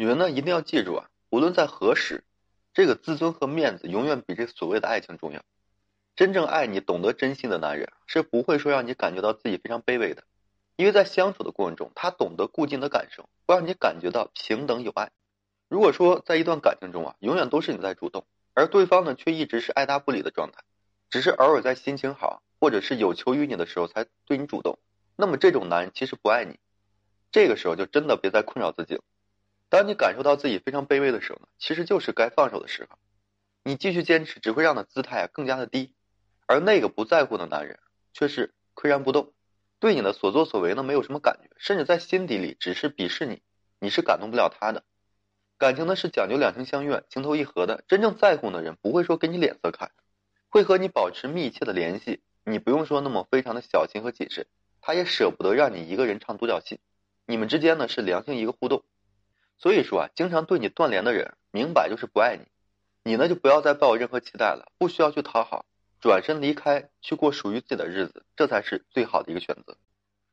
女人呢，一定要记住啊，无论在何时，这个自尊和面子永远比这所谓的爱情重要。真正爱你、懂得珍惜的男人，是不会说让你感觉到自己非常卑微的，因为在相处的过程中，他懂得顾及你的感受，会让你感觉到平等有爱。如果说在一段感情中啊，永远都是你在主动，而对方呢却一直是爱答不理的状态，只是偶尔在心情好或者是有求于你的时候才对你主动，那么这种男人其实不爱你。这个时候就真的别再困扰自己了。当你感受到自己非常卑微的时候呢，其实就是该放手的时候。你继续坚持，只会让的姿态啊更加的低，而那个不在乎的男人却是岿然不动，对你的所作所为呢没有什么感觉，甚至在心底里只是鄙视你，你是感动不了他的。感情呢是讲究两情相悦、情投意合的，真正在乎的人不会说给你脸色看，会和你保持密切的联系。你不用说那么非常的小心和谨慎，他也舍不得让你一个人唱独角戏。你们之间呢是良性一个互动。所以说啊，经常对你断联的人，明摆就是不爱你。你呢就不要再抱有任何期待了，不需要去讨好，转身离开，去过属于自己的日子，这才是最好的一个选择。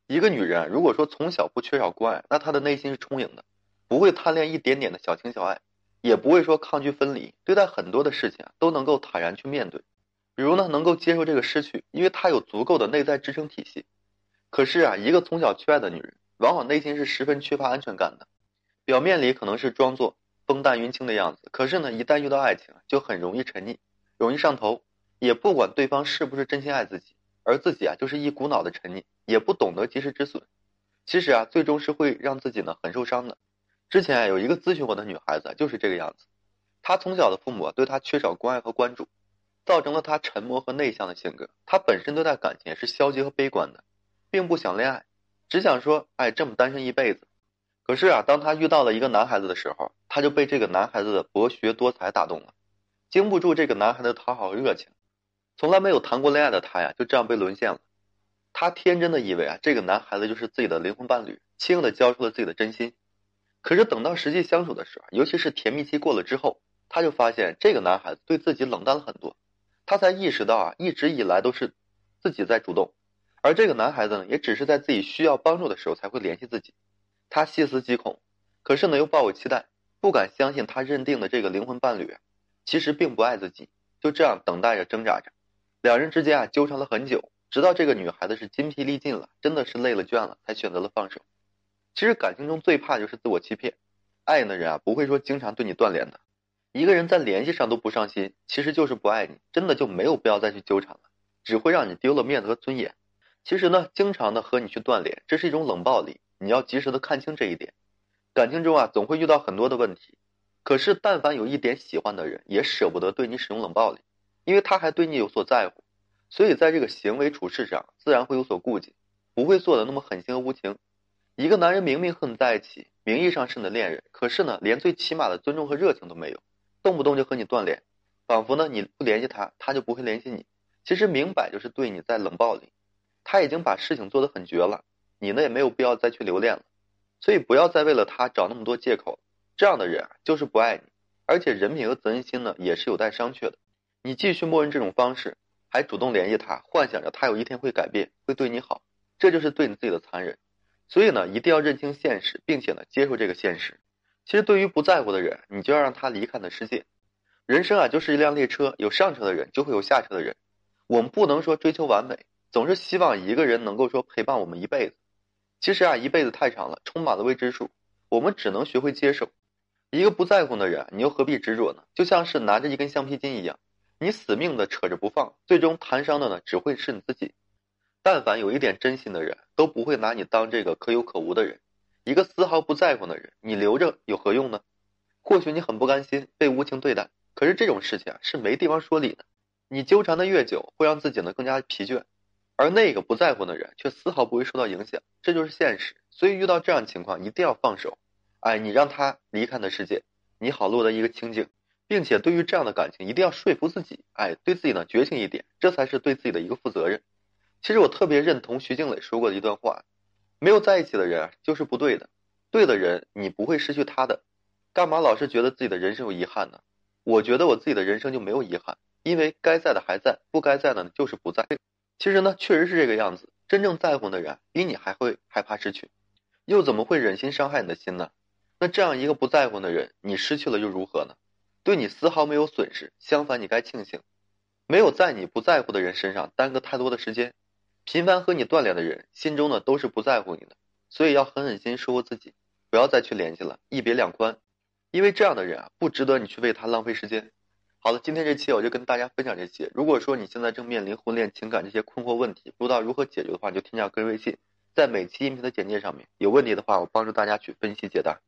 一个女人如果说从小不缺少关爱，那她的内心是充盈的，不会贪恋一点点的小情小爱，也不会说抗拒分离，对待很多的事情啊都能够坦然去面对。比如呢，能够接受这个失去，因为她有足够的内在支撑体系。可是啊，一个从小缺爱的女人，往往内心是十分缺乏安全感的。表面里可能是装作风淡云轻的样子，可是呢，一旦遇到爱情，就很容易沉溺，容易上头，也不管对方是不是真心爱自己，而自己啊，就是一股脑的沉溺，也不懂得及时止损。其实啊，最终是会让自己呢很受伤的。之前啊，有一个咨询我的女孩子就是这个样子，她从小的父母对她缺少关爱和关注，造成了她沉默和内向的性格。她本身对待感情是消极和悲观的，并不想恋爱，只想说，哎，这么单身一辈子。可是啊，当他遇到了一个男孩子的时候，他就被这个男孩子的博学多才打动了，经不住这个男孩的讨好热情。从来没有谈过恋爱的他呀，就这样被沦陷了。他天真的以为啊，这个男孩子就是自己的灵魂伴侣，轻易的交出了自己的真心。可是等到实际相处的时候，尤其是甜蜜期过了之后，他就发现这个男孩子对自己冷淡了很多。他才意识到啊，一直以来都是自己在主动，而这个男孩子呢，也只是在自己需要帮助的时候才会联系自己。他细思极恐，可是呢又抱有期待，不敢相信他认定的这个灵魂伴侣，其实并不爱自己。就这样等待着，挣扎着，两人之间啊纠缠了很久，直到这个女孩子是筋疲力尽了，真的是累了倦了，才选择了放手。其实感情中最怕就是自我欺骗，爱的人啊不会说经常对你断联的。一个人在联系上都不上心，其实就是不爱你，真的就没有必要再去纠缠了，只会让你丢了面子和尊严。其实呢，经常的和你去断联，这是一种冷暴力。你要及时的看清这一点，感情中啊总会遇到很多的问题，可是但凡有一点喜欢的人，也舍不得对你使用冷暴力，因为他还对你有所在乎，所以在这个行为处事上自然会有所顾忌，不会做的那么狠心和无情。一个男人明明和你在一起，名义上是你的恋人，可是呢连最起码的尊重和热情都没有，动不动就和你断联，仿佛呢你不联系他，他就不会联系你，其实明摆就是对你在冷暴力，他已经把事情做得很绝了。你呢也没有必要再去留恋了，所以不要再为了他找那么多借口。这样的人啊，就是不爱你，而且人品和责任心呢也是有待商榷的。你继续默认这种方式，还主动联系他，幻想着他有一天会改变，会对你好，这就是对你自己的残忍。所以呢，一定要认清现实，并且呢接受这个现实。其实对于不在乎的人，你就要让他离开你的世界。人生啊就是一辆列车，有上车的人就会有下车的人。我们不能说追求完美，总是希望一个人能够说陪伴我们一辈子。其实啊，一辈子太长了，充满了未知数。我们只能学会接受。一个不在乎的人，你又何必执着呢？就像是拿着一根橡皮筋一样，你死命的扯着不放，最终弹伤的呢，只会是你自己。但凡有一点真心的人，都不会拿你当这个可有可无的人。一个丝毫不在乎的人，你留着有何用呢？或许你很不甘心被无情对待，可是这种事情啊，是没地方说理的。你纠缠的越久，会让自己呢更加疲倦。而那个不在乎的人却丝毫不会受到影响，这就是现实。所以遇到这样情况，一定要放手。哎，你让他离开的世界，你好落得一个清净，并且对于这样的感情，一定要说服自己。哎，对自己呢绝情一点，这才是对自己的一个负责任。其实我特别认同徐静蕾说过的一段话：没有在一起的人就是不对的，对的人你不会失去他的。干嘛老是觉得自己的人生有遗憾呢？我觉得我自己的人生就没有遗憾，因为该在的还在，不该在的呢就是不在。其实呢，确实是这个样子。真正在乎的人，比你还会害怕失去，又怎么会忍心伤害你的心呢？那这样一个不在乎的人，你失去了又如何呢？对你丝毫没有损失，相反，你该庆幸，没有在你不在乎的人身上耽搁太多的时间。频繁和你断联的人，心中呢都是不在乎你的，所以要狠狠心说服自己，不要再去联系了，一别两宽。因为这样的人啊，不值得你去为他浪费时间。好了，今天这期我就跟大家分享这些。如果说你现在正面临婚恋情感这些困惑问题，不知道如何解决的话，就添加个人微信，在每期音频的简介上面。有问题的话，我帮助大家去分析解答。